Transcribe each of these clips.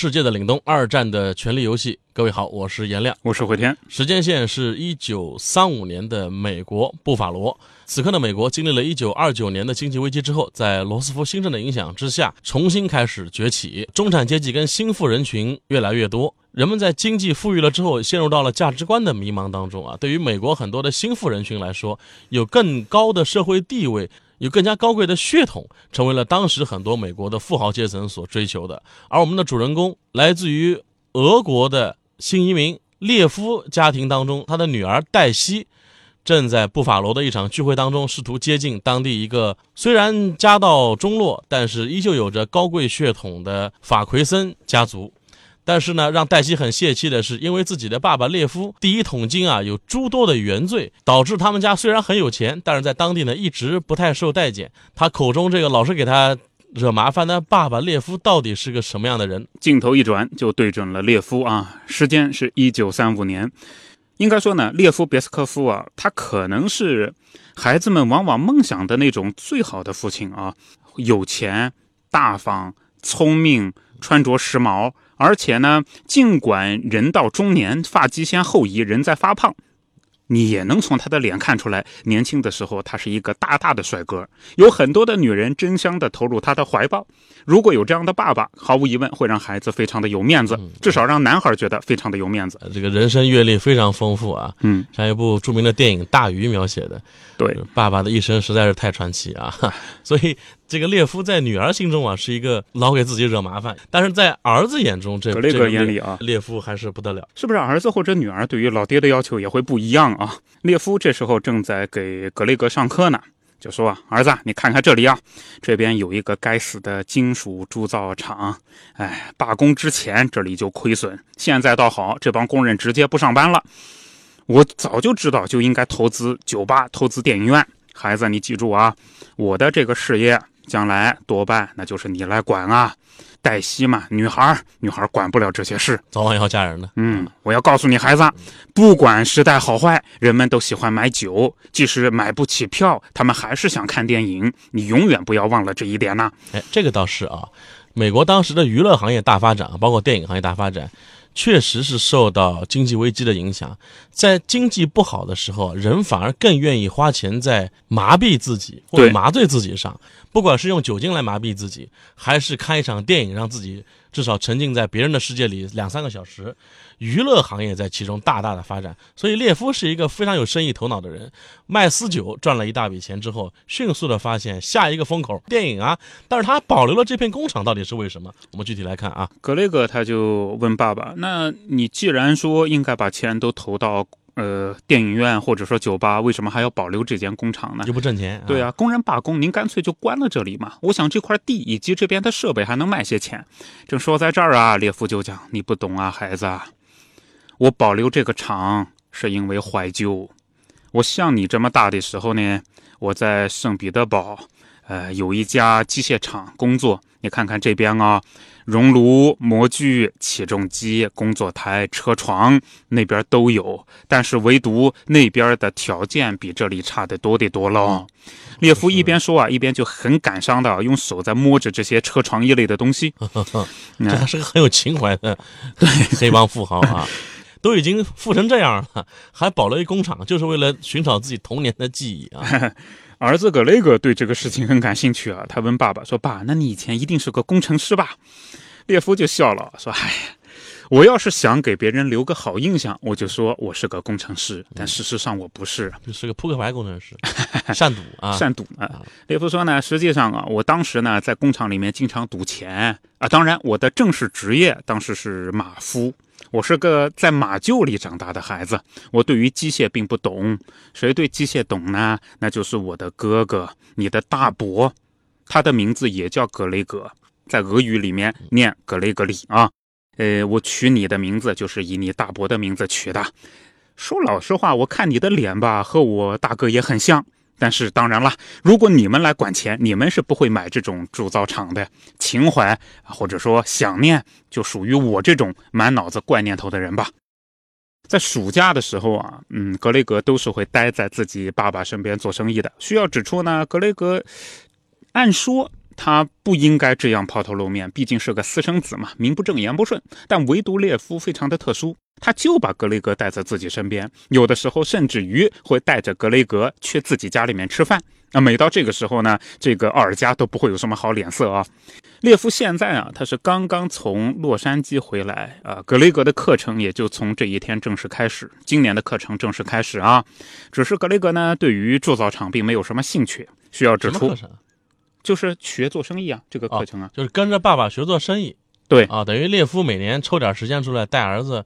世界的凛冬，二战的权力游戏。各位好，我是颜亮，我是回天。时间线是一九三五年的美国布法罗。此刻的美国经历了一九二九年的经济危机之后，在罗斯福新政的影响之下，重新开始崛起，中产阶级跟新富人群越来越多。人们在经济富裕了之后，陷入到了价值观的迷茫当中啊。对于美国很多的新富人群来说，有更高的社会地位。有更加高贵的血统，成为了当时很多美国的富豪阶层所追求的。而我们的主人公来自于俄国的新移民列夫家庭当中，他的女儿黛西正在布法罗的一场聚会当中，试图接近当地一个虽然家道中落，但是依旧有着高贵血统的法奎森家族。但是呢，让黛西很泄气的是，因为自己的爸爸列夫第一桶金啊有诸多的原罪，导致他们家虽然很有钱，但是在当地呢一直不太受待见。他口中这个老是给他惹麻烦的爸爸列夫到底是个什么样的人？镜头一转就对准了列夫啊，时间是一九三五年。应该说呢，列夫别斯科夫啊，他可能是孩子们往往梦想的那种最好的父亲啊，有钱、大方、聪明，穿着时髦。而且呢，尽管人到中年，发际线后移，人在发胖。你也能从他的脸看出来，年轻的时候他是一个大大的帅哥，有很多的女人争相的投入他的怀抱。如果有这样的爸爸，毫无疑问会让孩子非常的有面子，至少让男孩觉得非常的有面子。这个人生阅历非常丰富啊，嗯，像一部著名的电影《大鱼》描写的，对爸爸的一生实在是太传奇啊。所以这个列夫在女儿心中啊是一个老给自己惹麻烦，但是在儿子眼中，这格雷格眼里啊，列夫还是不得了。是不是儿子或者女儿对于老爹的要求也会不一样？啊，列夫这时候正在给格雷格上课呢，就说：“儿子，你看看这里啊，这边有一个该死的金属铸造厂，哎，罢工之前这里就亏损，现在倒好，这帮工人直接不上班了。我早就知道就应该投资酒吧，投资电影院。孩子，你记住啊，我的这个事业将来多半那就是你来管啊。”黛西嘛，女孩女孩管不了这些事，早晚要嫁人的。嗯，我要告诉你，孩子，不管时代好坏，人们都喜欢买酒，即使买不起票，他们还是想看电影。你永远不要忘了这一点呐。哎，这个倒是啊，美国当时的娱乐行业大发展，包括电影行业大发展。确实是受到经济危机的影响，在经济不好的时候，人反而更愿意花钱在麻痹自己或者麻醉自己上，不管是用酒精来麻痹自己，还是看一场电影让自己。至少沉浸在别人的世界里两三个小时，娱乐行业在其中大大的发展。所以列夫是一个非常有生意头脑的人，卖私酒赚了一大笔钱之后，迅速的发现下一个风口电影啊。但是他保留了这片工厂，到底是为什么？我们具体来看啊。格雷格他就问爸爸：“那你既然说应该把钱都投到……”呃，电影院或者说酒吧，为什么还要保留这间工厂呢？又不挣钱。对啊，工人罢工，您干脆就关了这里嘛。我想这块地以及这边的设备还能卖些钱。正说在这儿啊，列夫就讲：“你不懂啊，孩子，我保留这个厂是因为怀旧。我像你这么大的时候呢，我在圣彼得堡，呃，有一家机械厂工作。你看看这边啊。”熔炉、模具、起重机、工作台、车床那边都有，但是唯独那边的条件比这里差得多得多了。列夫一边说啊，一边就很感伤的用手在摸着这些车床一类的东西。这还是个很有情怀的 对黑帮富豪啊，都已经富成这样了，还保了一工厂，就是为了寻找自己童年的记忆啊。儿子格雷格对这个事情很感兴趣啊，他问爸爸说：“爸，那你以前一定是个工程师吧？”列夫就笑了，说：“哎呀，我要是想给别人留个好印象，我就说我是个工程师，但事实上我不是，是个扑克牌工程师，善赌啊，善赌啊。”列夫说呢：“实际上啊，我当时呢在工厂里面经常赌钱啊，当然我的正式职业当时是马夫。”我是个在马厩里长大的孩子，我对于机械并不懂。谁对机械懂呢？那就是我的哥哥，你的大伯，他的名字也叫格雷格，在俄语里面念格雷格里啊。呃，我取你的名字就是以你大伯的名字取的。说老实话，我看你的脸吧，和我大哥也很像。但是当然了，如果你们来管钱，你们是不会买这种铸造厂的。情怀或者说想念，就属于我这种满脑子怪念头的人吧。在暑假的时候啊，嗯，格雷格都是会待在自己爸爸身边做生意的。需要指出呢，格雷格按说。他不应该这样抛头露面，毕竟是个私生子嘛，名不正言不顺。但唯独列夫非常的特殊，他就把格雷格带在自己身边，有的时候甚至于会带着格雷格去自己家里面吃饭。那每到这个时候呢，这个奥尔加都不会有什么好脸色啊。列夫现在啊，他是刚刚从洛杉矶回来啊，格雷格的课程也就从这一天正式开始，今年的课程正式开始啊。只是格雷格呢，对于铸造厂并没有什么兴趣，需要指出。就是学做生意啊，这个课程啊，就是跟着爸爸学做生意。对啊，等于列夫每年抽点时间出来带儿子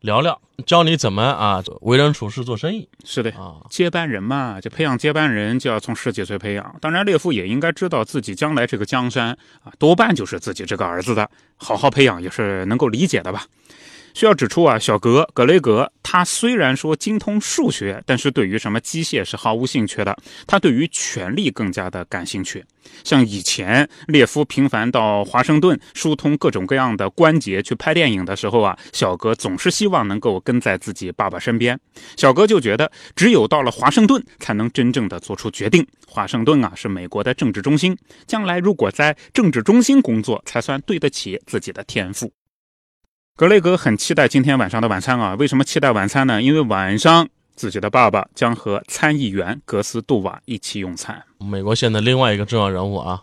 聊聊，教你怎么啊为人处事做生意。是的啊，接班人嘛，就培养接班人就要从十几岁培养。当然，列夫也应该知道自己将来这个江山啊，多半就是自己这个儿子的，好好培养也是能够理解的吧。需要指出啊，小格格雷格他虽然说精通数学，但是对于什么机械是毫无兴趣的。他对于权力更加的感兴趣。像以前列夫频繁到华盛顿疏通各种各样的关节去拍电影的时候啊，小格总是希望能够跟在自己爸爸身边。小格就觉得，只有到了华盛顿才能真正的做出决定。华盛顿啊是美国的政治中心，将来如果在政治中心工作，才算对得起自己的天赋。格雷格很期待今天晚上的晚餐啊！为什么期待晚餐呢？因为晚上自己的爸爸将和参议员格斯杜瓦一起用餐。美国现在另外一个重要人物啊。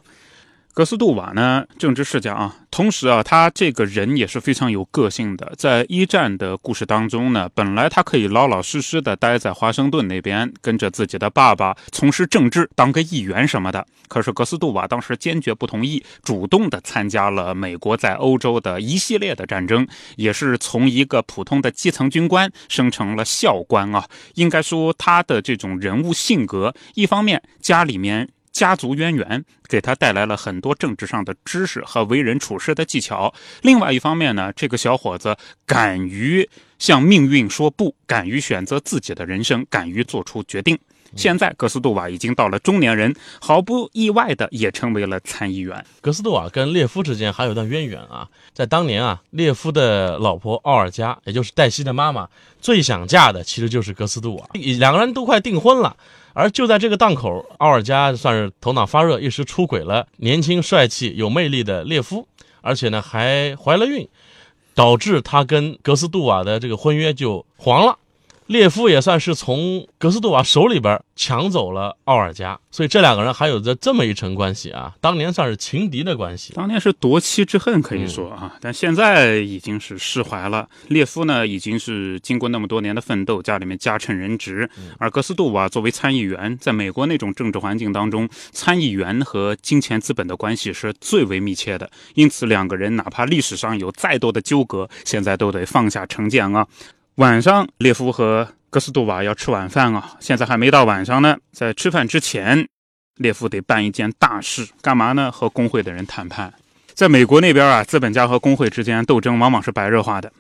格斯杜瓦呢，政治世家啊，同时啊，他这个人也是非常有个性的。在一战的故事当中呢，本来他可以老老实实的待在华盛顿那边，跟着自己的爸爸从事政治，当个议员什么的。可是格斯杜瓦当时坚决不同意，主动的参加了美国在欧洲的一系列的战争，也是从一个普通的基层军官升成了校官啊。应该说他的这种人物性格，一方面家里面。家族渊源给他带来了很多政治上的知识和为人处事的技巧。另外一方面呢，这个小伙子敢于向命运说不，敢于选择自己的人生，敢于做出决定。现在格斯杜瓦已经到了中年人，毫不意外的也成为了参议员。格斯杜瓦跟列夫之间还有一段渊源啊，在当年啊，列夫的老婆奥尔加，也就是黛西的妈妈，最想嫁的其实就是格斯杜瓦，两个人都快订婚了。而就在这个档口，奥尔加算是头脑发热，一时出轨了年轻帅气有魅力的列夫，而且呢还怀了孕，导致他跟格斯杜瓦的这个婚约就黄了。列夫也算是从格斯杜瓦手里边抢走了奥尔加，所以这两个人还有着这么一层关系啊，当年算是情敌的关系。当年是夺妻之恨，可以说啊，但现在已经是释怀了。列夫呢，已经是经过那么多年的奋斗，家里面家趁人直，而格斯杜瓦作为参议员，在美国那种政治环境当中，参议员和金钱资本的关系是最为密切的，因此两个人哪怕历史上有再多的纠葛，现在都得放下成见啊。晚上，列夫和格斯杜瓦要吃晚饭啊！现在还没到晚上呢，在吃饭之前，列夫得办一件大事，干嘛呢？和工会的人谈判。在美国那边啊，资本家和工会之间斗争往往是白热化的。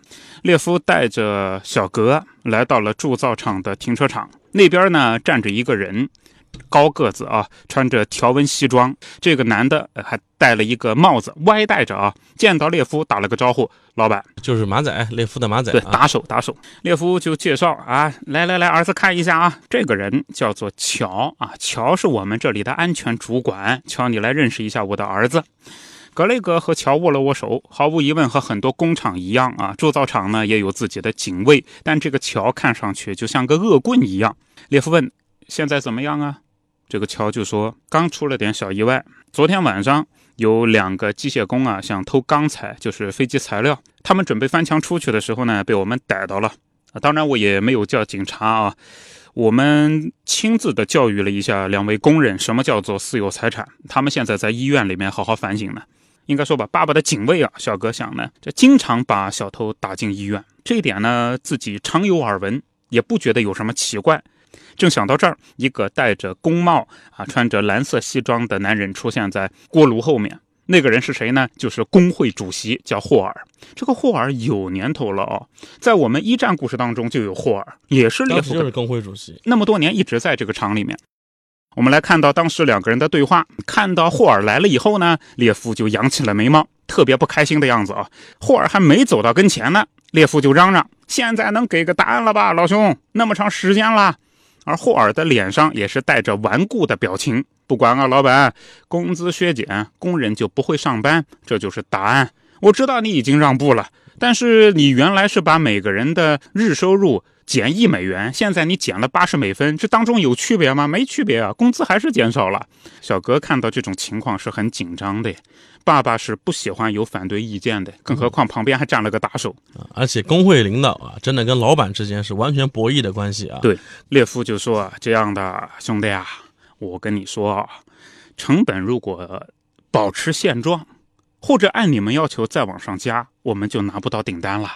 列夫带着小格来到了铸造厂的停车场，那边呢站着一个人。高个子啊，穿着条纹西装。这个男的还戴了一个帽子，歪戴着啊。见到列夫，打了个招呼：“老板，就是马仔，列夫的马仔。”对，打手，打手。列夫就介绍啊：“来来来，儿子看一下啊，这个人叫做乔啊，乔是我们这里的安全主管。乔，你来认识一下我的儿子。”格雷格和乔握了握手。毫无疑问，和很多工厂一样啊，铸造厂呢也有自己的警卫，但这个乔看上去就像个恶棍一样。列夫问：“现在怎么样啊？”这个乔就说：“刚出了点小意外。昨天晚上有两个机械工啊，想偷钢材，就是飞机材料。他们准备翻墙出去的时候呢，被我们逮到了。当然我也没有叫警察啊，我们亲自的教育了一下两位工人，什么叫做私有财产。他们现在在医院里面好好反省呢。应该说吧，爸爸的警卫啊，小哥想呢，这经常把小偷打进医院，这一点呢自己常有耳闻，也不觉得有什么奇怪。”正想到这儿，一个戴着工帽、啊穿着蓝色西装的男人出现在锅炉后面。那个人是谁呢？就是工会主席，叫霍尔。这个霍尔有年头了哦，在我们一战故事当中就有霍尔，也是列夫就是工会主席。那么多年一直在这个厂里面。我们来看到当时两个人的对话。看到霍尔来了以后呢，列夫就扬起了眉毛，特别不开心的样子啊。霍尔还没走到跟前呢，列夫就嚷嚷：“现在能给个答案了吧，老兄？那么长时间了。”而霍尔的脸上也是带着顽固的表情。不管啊，老板，工资削减，工人就不会上班，这就是答案。我知道你已经让步了，但是你原来是把每个人的日收入减一美元，现在你减了八十美分，这当中有区别吗？没区别啊，工资还是减少了。小哥看到这种情况是很紧张的，爸爸是不喜欢有反对意见的，更何况旁边还站了个打手。啊，而且工会领导啊，真的跟老板之间是完全博弈的关系啊。对列夫就说：“这样的兄弟啊，我跟你说啊，成本如果保持现状，或者按你们要求再往上加，我们就拿不到订单了。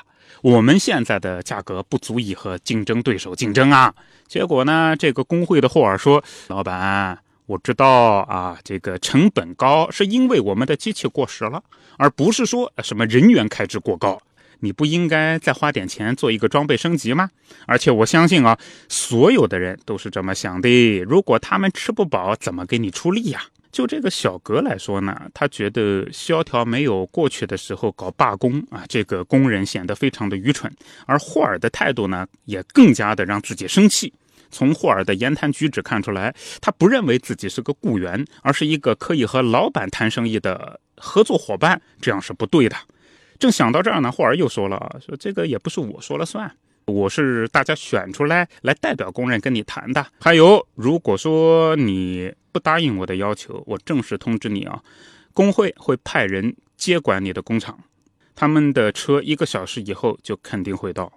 我们现在的价格不足以和竞争对手竞争啊。结果呢，这个工会的霍尔说：‘老板，我知道啊，这个成本高是因为我们的机器过时了，而不是说什么人员开支过高。’你不应该再花点钱做一个装备升级吗？而且我相信啊，所有的人都是这么想的。如果他们吃不饱，怎么给你出力呀？就这个小格来说呢，他觉得萧条没有过去的时候搞罢工啊，这个工人显得非常的愚蠢。而霍尔的态度呢，也更加的让自己生气。从霍尔的言谈举止看出来，他不认为自己是个雇员，而是一个可以和老板谈生意的合作伙伴，这样是不对的。正想到这儿呢，霍尔又说了：“说这个也不是我说了算，我是大家选出来来代表工人跟你谈的。还有，如果说你不答应我的要求，我正式通知你啊，工会会派人接管你的工厂，他们的车一个小时以后就肯定会到。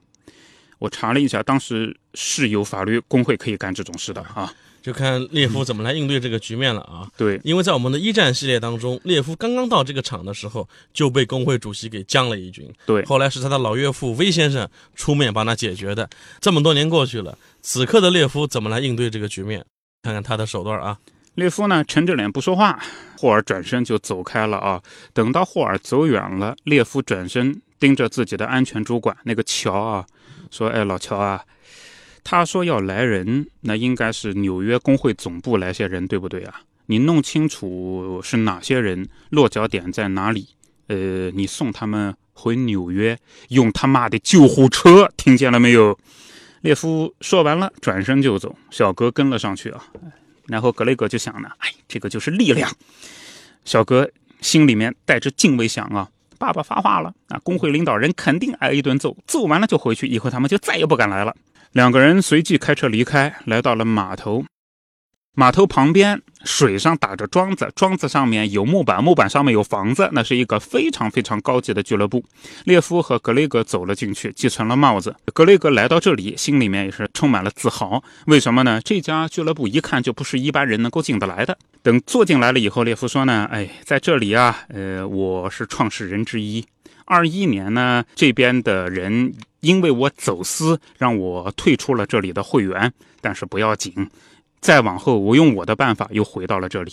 我查了一下，当时是有法律工会可以干这种事的啊。就看列夫怎么来应对这个局面了啊。对，因为在我们的一战系列当中，列夫刚刚到这个场的时候就被工会主席给将了一军。对，后来是他的老岳父威先生出面帮他解决的。这么多年过去了，此刻的列夫怎么来应对这个局面？看看他的手段啊。列夫呢，沉着脸不说话。霍尔转身就走开了啊。等到霍尔走远了，列夫转身盯着自己的安全主管那个乔啊，说：“哎，老乔啊。”他说要来人，那应该是纽约工会总部来些人，对不对啊？你弄清楚是哪些人，落脚点在哪里？呃，你送他们回纽约，用他妈的救护车，听见了没有？列夫说完了，转身就走，小格跟了上去啊。然后格雷格就想呢，哎，这个就是力量。小格心里面带着敬畏想啊，爸爸发话了啊，工会领导人肯定挨一顿揍，揍完了就回去，以后他们就再也不敢来了。两个人随即开车离开，来到了码头。码头旁边水上打着桩子，桩子上面有木板，木板上面有房子，那是一个非常非常高级的俱乐部。列夫和格雷格走了进去，继承了帽子。格雷格来到这里，心里面也是充满了自豪。为什么呢？这家俱乐部一看就不是一般人能够进得来的。等坐进来了以后，列夫说呢：“哎，在这里啊，呃，我是创始人之一。二一年呢，这边的人。”因为我走私，让我退出了这里的会员，但是不要紧，再往后我用我的办法又回到了这里。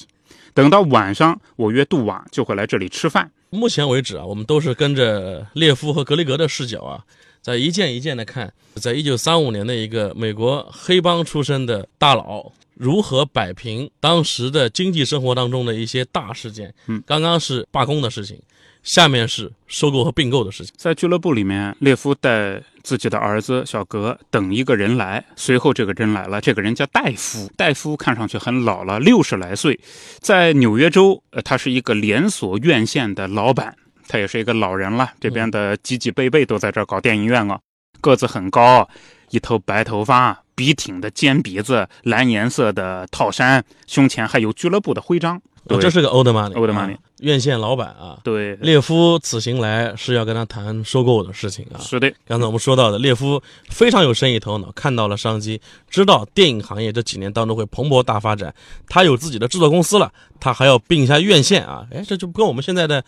等到晚上，我约杜瓦就会来这里吃饭。目前为止啊，我们都是跟着列夫和格雷格的视角啊，在一件一件的看，在一九三五年的一个美国黑帮出身的大佬如何摆平当时的经济生活当中的一些大事件。嗯，刚刚是罢工的事情。下面是收购和并购的事情。在俱乐部里面，列夫带自己的儿子小格等一个人来。随后这个人来了，这个人叫戴夫。戴夫看上去很老了，六十来岁，在纽约州，呃，他是一个连锁院线的老板，他也是一个老人了。这边的几几辈辈都在这儿搞电影院啊。个子很高，一头白头发，笔挺的尖鼻子，蓝颜色的套衫，胸前还有俱乐部的徽章。哦，这是个 old money，old money，院线老板啊。对，列夫此行来是要跟他谈收购的事情啊。是的，刚才我们说到的，列夫非常有生意头脑，看到了商机，知道电影行业这几年当中会蓬勃大发展，他有自己的制作公司了，他还要并一下院线啊。哎，这就跟我们现在的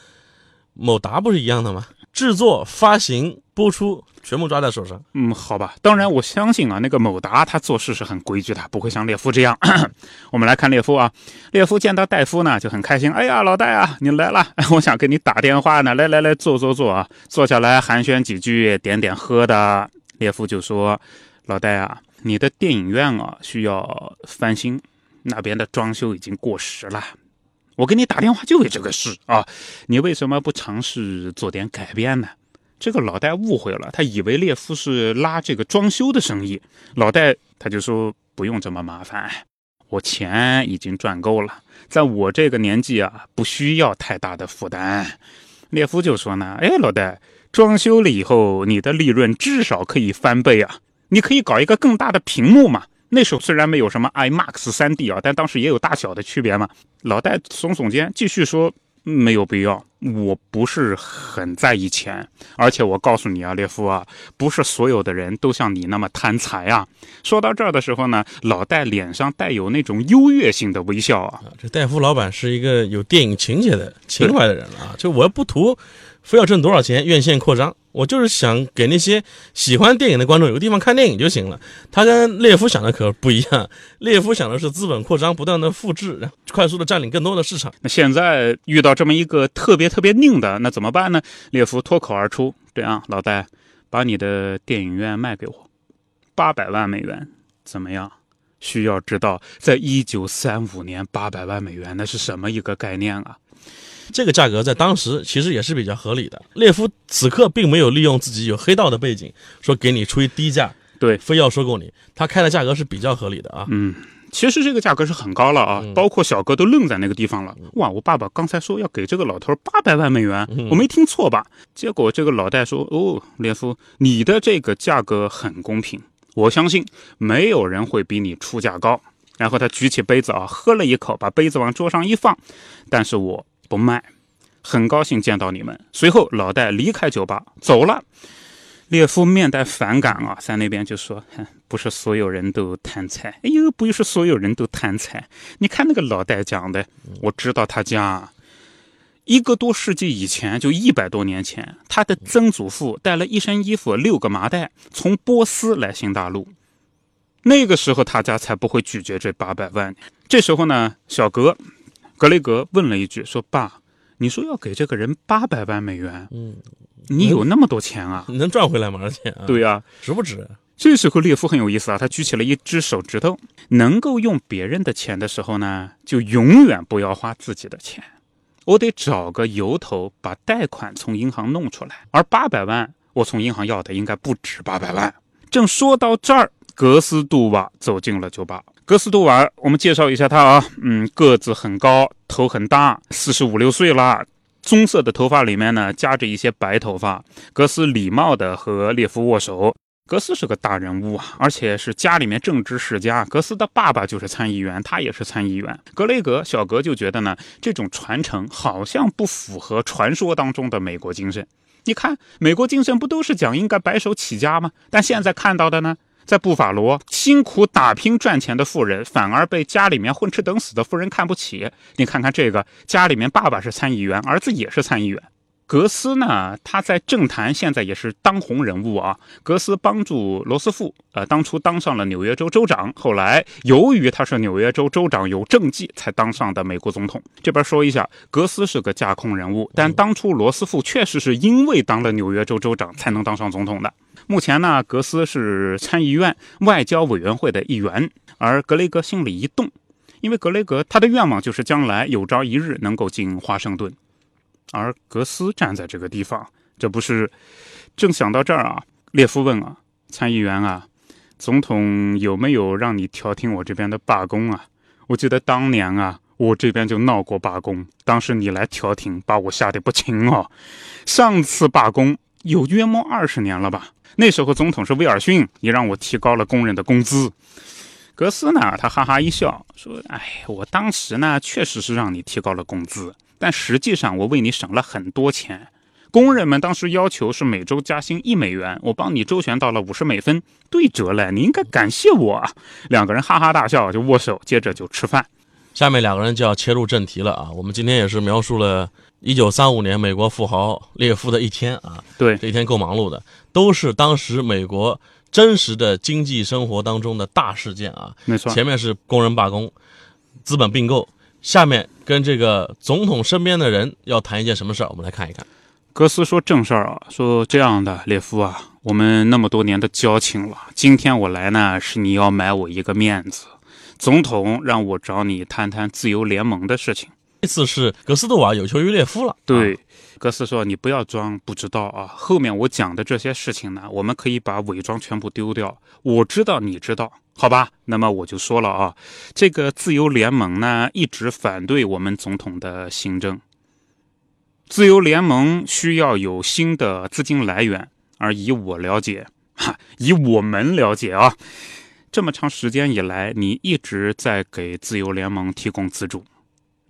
某达不是一样的吗？制作、发行、播出全部抓在手上。嗯，好吧。当然，我相信啊，那个某达他做事是很规矩的，不会像列夫这样。我们来看列夫啊，列夫见到戴夫呢就很开心。哎呀，老戴啊，你来了，我想给你打电话呢。来来来，坐坐坐啊，坐下来寒暄几句，点点喝的。列夫就说：“老戴啊，你的电影院啊需要翻新，那边的装修已经过时了。我给你打电话就为这个事啊，你为什么不尝试做点改变呢？”这个老戴误会了，他以为列夫是拉这个装修的生意。老戴他就说：“不用这么麻烦，我钱已经赚够了，在我这个年纪啊，不需要太大的负担。”列夫就说呢：“哎，老戴，装修了以后，你的利润至少可以翻倍啊！你可以搞一个更大的屏幕嘛。那时候虽然没有什么 IMAX 3D 啊，但当时也有大小的区别嘛。”老戴耸耸肩，继续说。没有必要，我不是很在意钱，而且我告诉你啊，列夫啊，不是所有的人都像你那么贪财啊。说到这儿的时候呢，老戴脸上带有那种优越性的微笑啊。这戴夫老板是一个有电影情节的情怀的人啊，就我不图。非要挣多少钱？院线扩张，我就是想给那些喜欢电影的观众有个地方看电影就行了。他跟列夫想的可不一样，列夫想的是资本扩张，不断的复制，快速的占领更多的市场。那现在遇到这么一个特别特别拧的，那怎么办呢？列夫脱口而出：“这样，老戴，把你的电影院卖给我，八百万美元，怎么样？”需要知道，在一九三五年，八百万美元那是什么一个概念啊？这个价格在当时其实也是比较合理的。列夫此刻并没有利用自己有黑道的背景，说给你出一低价，对，非要收购你。他开的价格是比较合理的啊。嗯，其实这个价格是很高了啊，包括小哥都愣在那个地方了。哇，我爸爸刚才说要给这个老头八百万美元，我没听错吧？结果这个老戴说：“哦，列夫，你的这个价格很公平，我相信没有人会比你出价高。”然后他举起杯子啊，喝了一口，把杯子往桌上一放，但是我。不卖，很高兴见到你们。随后，老戴离开酒吧走了。列夫面带反感啊，在那边就说：“不是所有人都贪财。”哎呦，不是所有人都贪财。你看那个老戴讲的，我知道他家一个多世纪以前，就一百多年前，他的曾祖父带了一身衣服、六个麻袋，从波斯来新大陆。那个时候，他家才不会拒绝这八百万。这时候呢，小格。格雷格问了一句：“说爸，你说要给这个人八百万美元，嗯，你有那么多钱啊？能赚回来吗？而且，对呀，值不值？”这时候列夫很有意思啊，他举起了一只手指头。能够用别人的钱的时候呢，就永远不要花自己的钱。我得找个由头把贷款从银行弄出来，而八百万我从银行要的应该不止八百万。正说到这儿，格斯杜瓦走进了酒吧。格斯杜瓦，我们介绍一下他啊，嗯，个子很高，头很大，四十五六岁了，棕色的头发里面呢夹着一些白头发。格斯礼貌的和列夫握手。格斯是个大人物啊，而且是家里面政治世家。格斯的爸爸就是参议员，他也是参议员。格雷格小格就觉得呢，这种传承好像不符合传说当中的美国精神。你看，美国精神不都是讲应该白手起家吗？但现在看到的呢？在布法罗辛苦打拼赚钱的富人，反而被家里面混吃等死的富人看不起。你看看这个，家里面爸爸是参议员，儿子也是参议员。格斯呢，他在政坛现在也是当红人物啊。格斯帮助罗斯福，呃，当初当上了纽约州州长，后来由于他是纽约州州长有政绩，才当上的美国总统。这边说一下，格斯是个架空人物，但当初罗斯福确实是因为当了纽约州州长才能当上总统的。目前呢，格斯是参议院外交委员会的一员，而格雷格心里一动，因为格雷格他的愿望就是将来有朝一日能够进华盛顿，而格斯站在这个地方，这不是正想到这儿啊？列夫问啊，参议员啊，总统有没有让你调停我这边的罢工啊？我记得当年啊，我这边就闹过罢工，当时你来调停，把我吓得不轻哦。上次罢工有约莫二十年了吧？那时候总统是威尔逊，也让我提高了工人的工资。格斯呢，他哈哈一笑说：“哎，我当时呢确实是让你提高了工资，但实际上我为你省了很多钱。工人们当时要求是每周加薪一美元，我帮你周旋到了五十美分，对折了。你应该感谢我。”两个人哈哈大笑，就握手，接着就吃饭。下面两个人就要切入正题了啊！我们今天也是描述了。一九三五年，美国富豪列夫的一天啊，对，这一天够忙碌的，都是当时美国真实的经济生活当中的大事件啊。没错。前面是工人罢工，资本并购，下面跟这个总统身边的人要谈一件什么事儿？我们来看一看。格斯说正事儿啊，说这样的，列夫啊，我们那么多年的交情了，今天我来呢，是你要买我一个面子，总统让我找你谈谈自由联盟的事情。这次是格斯杜瓦有求于列夫了。对，格斯说：“你不要装不知道啊，后面我讲的这些事情呢，我们可以把伪装全部丢掉。我知道，你知道，好吧？那么我就说了啊，这个自由联盟呢，一直反对我们总统的行政。自由联盟需要有新的资金来源，而以我了解，哈，以我们了解啊，这么长时间以来，你一直在给自由联盟提供资助。”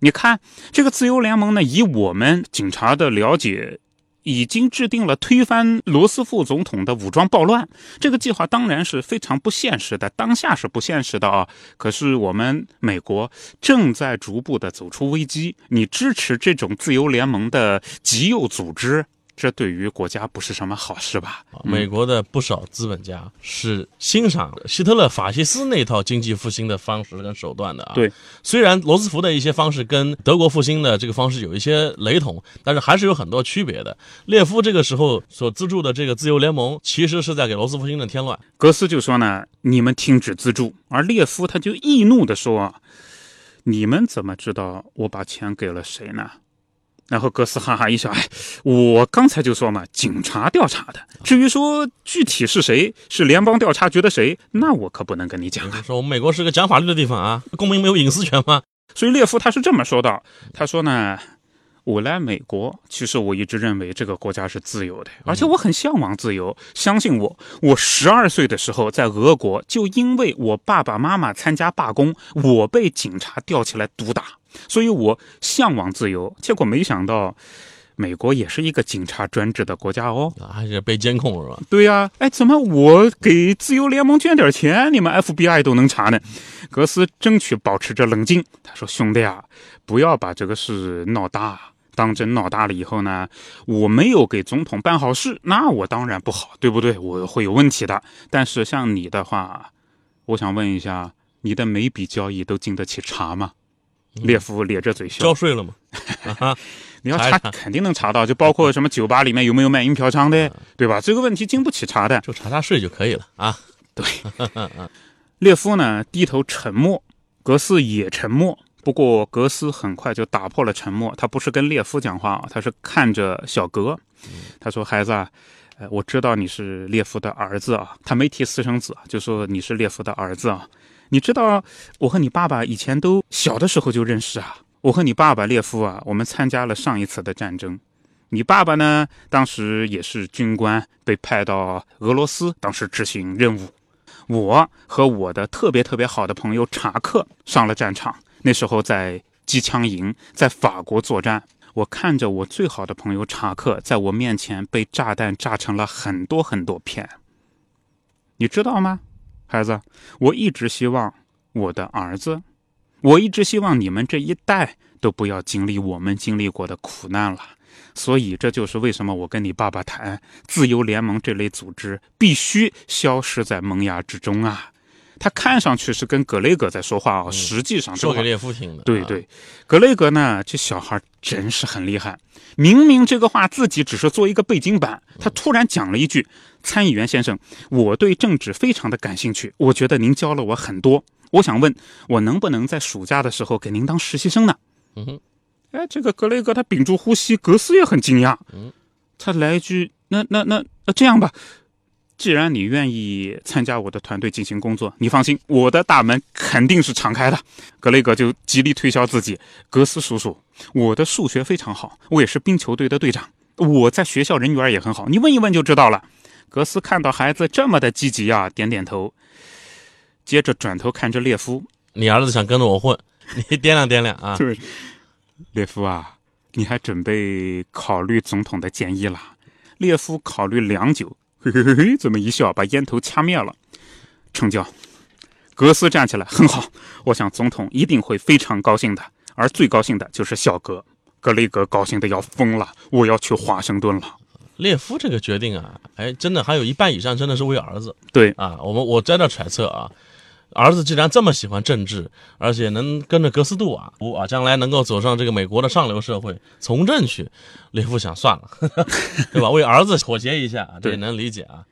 你看，这个自由联盟呢，以我们警察的了解，已经制定了推翻罗斯福总统的武装暴乱。这个计划当然是非常不现实的，当下是不现实的啊。可是我们美国正在逐步的走出危机，你支持这种自由联盟的极右组织？这对于国家不是什么好事吧？美国的不少资本家是欣赏希特勒法西斯那套经济复兴的方式跟手段的啊。对，虽然罗斯福的一些方式跟德国复兴的这个方式有一些雷同，但是还是有很多区别的。列夫这个时候所资助的这个自由联盟，其实是在给罗斯福新政添乱。格斯就说呢：“你们停止资助。”而列夫他就易怒地说：“啊，你们怎么知道我把钱给了谁呢？”然后格斯哈哈一笑，哎，我刚才就说嘛，警察调查的。至于说具体是谁，是联邦调查局的谁，那我可不能跟你讲啊。说我们美国是个讲法律的地方啊，公民没有隐私权吗？所以列夫他是这么说的，他说呢，我来美国，其实我一直认为这个国家是自由的，而且我很向往自由。相信我，我十二岁的时候在俄国，就因为我爸爸妈妈参加罢工，我被警察吊起来毒打。所以我向往自由，结果没想到，美国也是一个警察专制的国家哦，还是被监控是吧？对呀，哎，怎么我给自由联盟捐点钱，你们 FBI 都能查呢？格斯争取保持着冷静，他说：“兄弟啊，不要把这个事闹大，当真闹大了以后呢，我没有给总统办好事，那我当然不好，对不对？我会有问题的。但是像你的话，我想问一下，你的每笔交易都经得起查吗？”列夫咧着嘴笑，交税了吗？你要查，肯定能查到，就包括什么酒吧里面有没有卖淫嫖娼的，对吧？这个问题经不起查的，就查查税就可以了啊。对，列夫呢低头沉默，格斯也沉默。不过格斯很快就打破了沉默，他不是跟列夫讲话啊，他是看着小格。他说：“孩子啊，呃，我知道你是列夫的儿子啊。”他没提私生子，就说你是列夫的儿子啊。你知道我和你爸爸以前都小的时候就认识啊。我和你爸爸列夫啊，我们参加了上一次的战争。你爸爸呢，当时也是军官，被派到俄罗斯，当时执行任务。我和我的特别特别好的朋友查克上了战场，那时候在机枪营，在法国作战。我看着我最好的朋友查克在我面前被炸弹炸成了很多很多片。你知道吗？孩子，我一直希望我的儿子，我一直希望你们这一代都不要经历我们经历过的苦难了。所以，这就是为什么我跟你爸爸谈自由联盟这类组织必须消失在萌芽之中啊。他看上去是跟格雷格在说话啊，实际上说给列夫听的。对对，格雷格呢，这小孩真是很厉害。明明这个话自己只是做一个背景板，他突然讲了一句：“参议员先生，我对政治非常的感兴趣，我觉得您教了我很多。我想问，我能不能在暑假的时候给您当实习生呢？”嗯哼，哎，这个格雷格他屏住呼吸，格斯也很惊讶。嗯，他来一句：“那那那那这样吧。”既然你愿意参加我的团队进行工作，你放心，我的大门肯定是敞开的。格雷格就极力推销自己，格斯叔叔，我的数学非常好，我也是冰球队的队长，我在学校人缘也很好，你问一问就知道了。格斯看到孩子这么的积极啊，点点头，接着转头看着列夫，你儿子想跟着我混，你掂量掂量啊。对，列夫啊，你还准备考虑总统的建议了？列夫考虑良久。嘿嘿嘿嘿，这么一笑，把烟头掐灭了。成交。格斯站起来，很好。我想总统一定会非常高兴的，而最高兴的就是小格。格雷格高兴的要疯了，我要去华盛顿了。列夫这个决定啊，哎，真的还有一半以上真的是为儿子。对啊，我们我在那揣测啊，儿子既然这么喜欢政治，而且能跟着格斯杜瓦啊，将来能够走上这个美国的上流社会从政去，列夫想算了，对吧？为儿子妥协一下，这也能理解啊。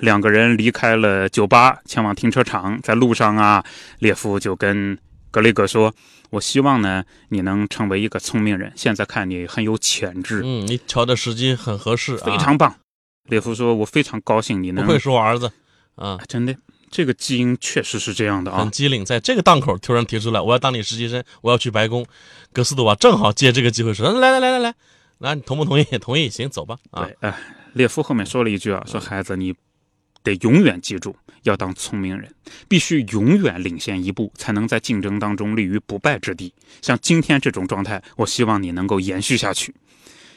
两个人离开了酒吧，前往停车场，在路上啊，列夫就跟格雷格说。我希望呢，你能成为一个聪明人。现在看你很有潜质，嗯，你挑的时机很合适，非常棒。列夫说：“我非常高兴你能。”不会是我儿子，啊，真的，这个基因确实是这样的啊，很机灵。在这个档口突然提出来，我要当你实习生，我要去白宫。格斯杜瓦正好借这个机会说：“来来来来来，那你同不同意？同意，行，走吧。”啊，哎，列夫后面说了一句啊，说孩子你。得永远记住，要当聪明人，必须永远领先一步，才能在竞争当中立于不败之地。像今天这种状态，我希望你能够延续下去。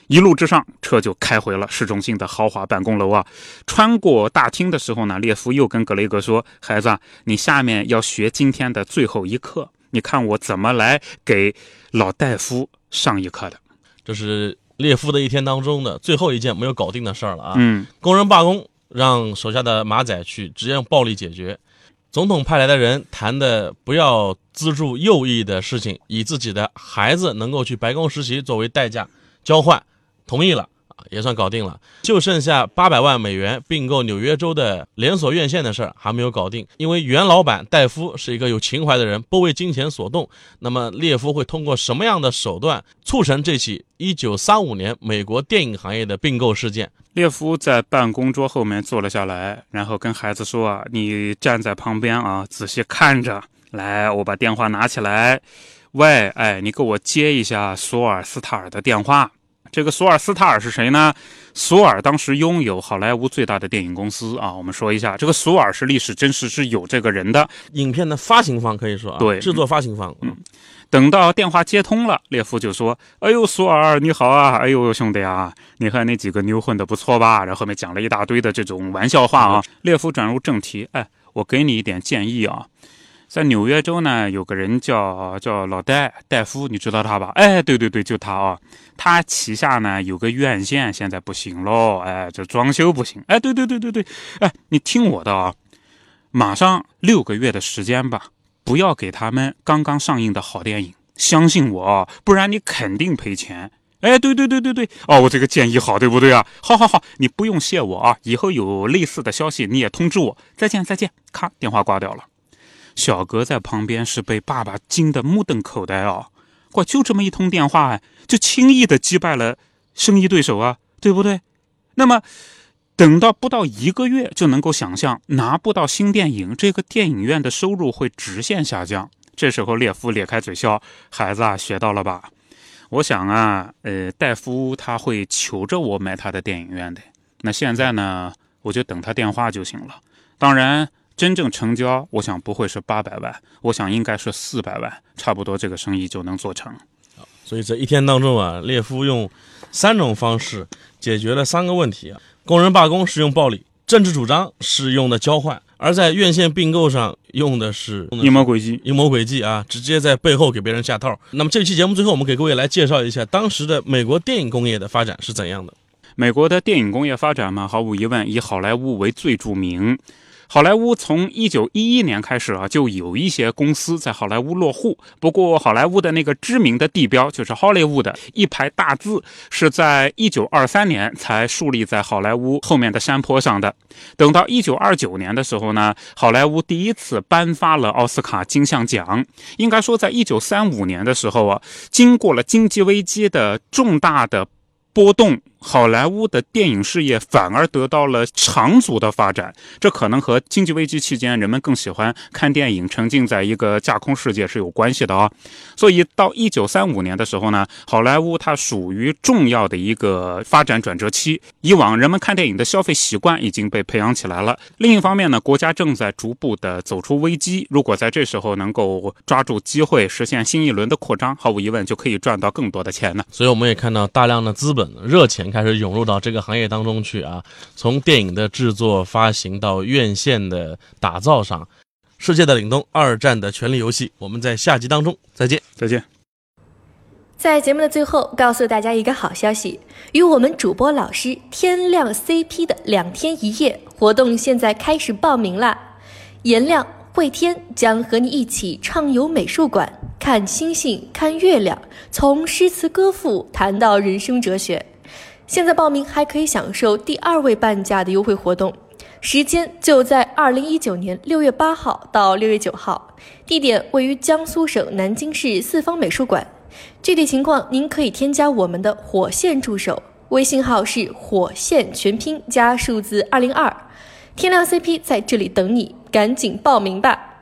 一路之上，车就开回了市中心的豪华办公楼啊。穿过大厅的时候呢，列夫又跟格雷格说：“孩子，你下面要学今天的最后一课，你看我怎么来给老戴夫上一课的。”这是列夫的一天当中的最后一件没有搞定的事儿了啊。嗯，工人罢工。让手下的马仔去直接用暴力解决。总统派来的人谈的不要资助右翼的事情，以自己的孩子能够去白宫实习作为代价交换，同意了。也算搞定了，就剩下八百万美元并购纽约州的连锁院线的事儿还没有搞定。因为原老板戴夫是一个有情怀的人，不为金钱所动。那么列夫会通过什么样的手段促成这起1935年美国电影行业的并购事件？列夫在办公桌后面坐了下来，然后跟孩子说：“啊，你站在旁边啊，仔细看着。来，我把电话拿起来。喂，哎，你给我接一下索尔斯塔尔的电话。”这个索尔斯塔尔是谁呢？索尔当时拥有好莱坞最大的电影公司啊。我们说一下，这个索尔是历史真实是有这个人的。影片的发行方可以说啊，对，制作发行方。嗯，等到电话接通了，列夫就说：“哎呦，索尔你好啊，哎呦兄弟啊，你看那几个妞混的不错吧？”然后后面讲了一大堆的这种玩笑话啊。列夫转入正题，哎，我给你一点建议啊。在纽约州呢，有个人叫叫老戴戴夫，你知道他吧？哎，对对对，就他啊。他旗下呢有个院线，现在不行喽。哎，这装修不行。哎，对对对对对。哎，你听我的啊，马上六个月的时间吧，不要给他们刚刚上映的好电影。相信我啊，不然你肯定赔钱。哎，对对对对对。哦，我这个建议好，对不对啊？好好好，你不用谢我啊。以后有类似的消息，你也通知我。再见再见。咔，电话挂掉了。小格在旁边是被爸爸惊得目瞪口呆哦，哇就这么一通电话，就轻易的击败了生意对手啊，对不对？那么等到不到一个月，就能够想象拿不到新电影，这个电影院的收入会直线下降。这时候列夫咧开嘴笑：“孩子啊，学到了吧？我想啊，呃，戴夫他会求着我买他的电影院的。那现在呢，我就等他电话就行了。当然。”真正成交，我想不会是八百万，我想应该是四百万，差不多这个生意就能做成。所以这一天当中啊，列夫用三种方式解决了三个问题啊：工人罢工是用暴力，政治主张是用的交换，而在院线并购上用的是阴谋诡计。阴谋诡计啊，直接在背后给别人下套。那么这期节目最后，我们给各位来介绍一下当时的美国电影工业的发展是怎样的。美国的电影工业发展嘛，毫无疑问以好莱坞为最著名。好莱坞从一九一一年开始啊，就有一些公司在好莱坞落户。不过，好莱坞的那个知名的地标就是 Hollywood 的一排大字，是在一九二三年才树立在好莱坞后面的山坡上的。等到一九二九年的时候呢，好莱坞第一次颁发了奥斯卡金像奖。应该说，在一九三五年的时候啊，经过了经济危机的重大的波动。好莱坞的电影事业反而得到了长足的发展，这可能和经济危机期间人们更喜欢看电影，沉浸在一个架空世界是有关系的啊。所以到一九三五年的时候呢，好莱坞它属于重要的一个发展转折期。以往人们看电影的消费习惯已经被培养起来了。另一方面呢，国家正在逐步的走出危机。如果在这时候能够抓住机会，实现新一轮的扩张，毫无疑问就可以赚到更多的钱呢。所以我们也看到大量的资本热钱。开始涌入到这个行业当中去啊！从电影的制作、发行到院线的打造上，世界的凛冬，二战的权力游戏，我们在下集当中再见，再见。在节目的最后，告诉大家一个好消息：与我们主播老师天亮 CP 的两天一夜活动现在开始报名啦！颜亮、慧天将和你一起畅游美术馆，看星星，看月亮，从诗词歌赋谈到人生哲学。现在报名还可以享受第二位半价的优惠活动，时间就在二零一九年六月八号到六月九号，地点位于江苏省南京市四方美术馆。具体情况，您可以添加我们的火线助手，微信号是火线全拼加数字二零二，天亮 CP 在这里等你，赶紧报名吧。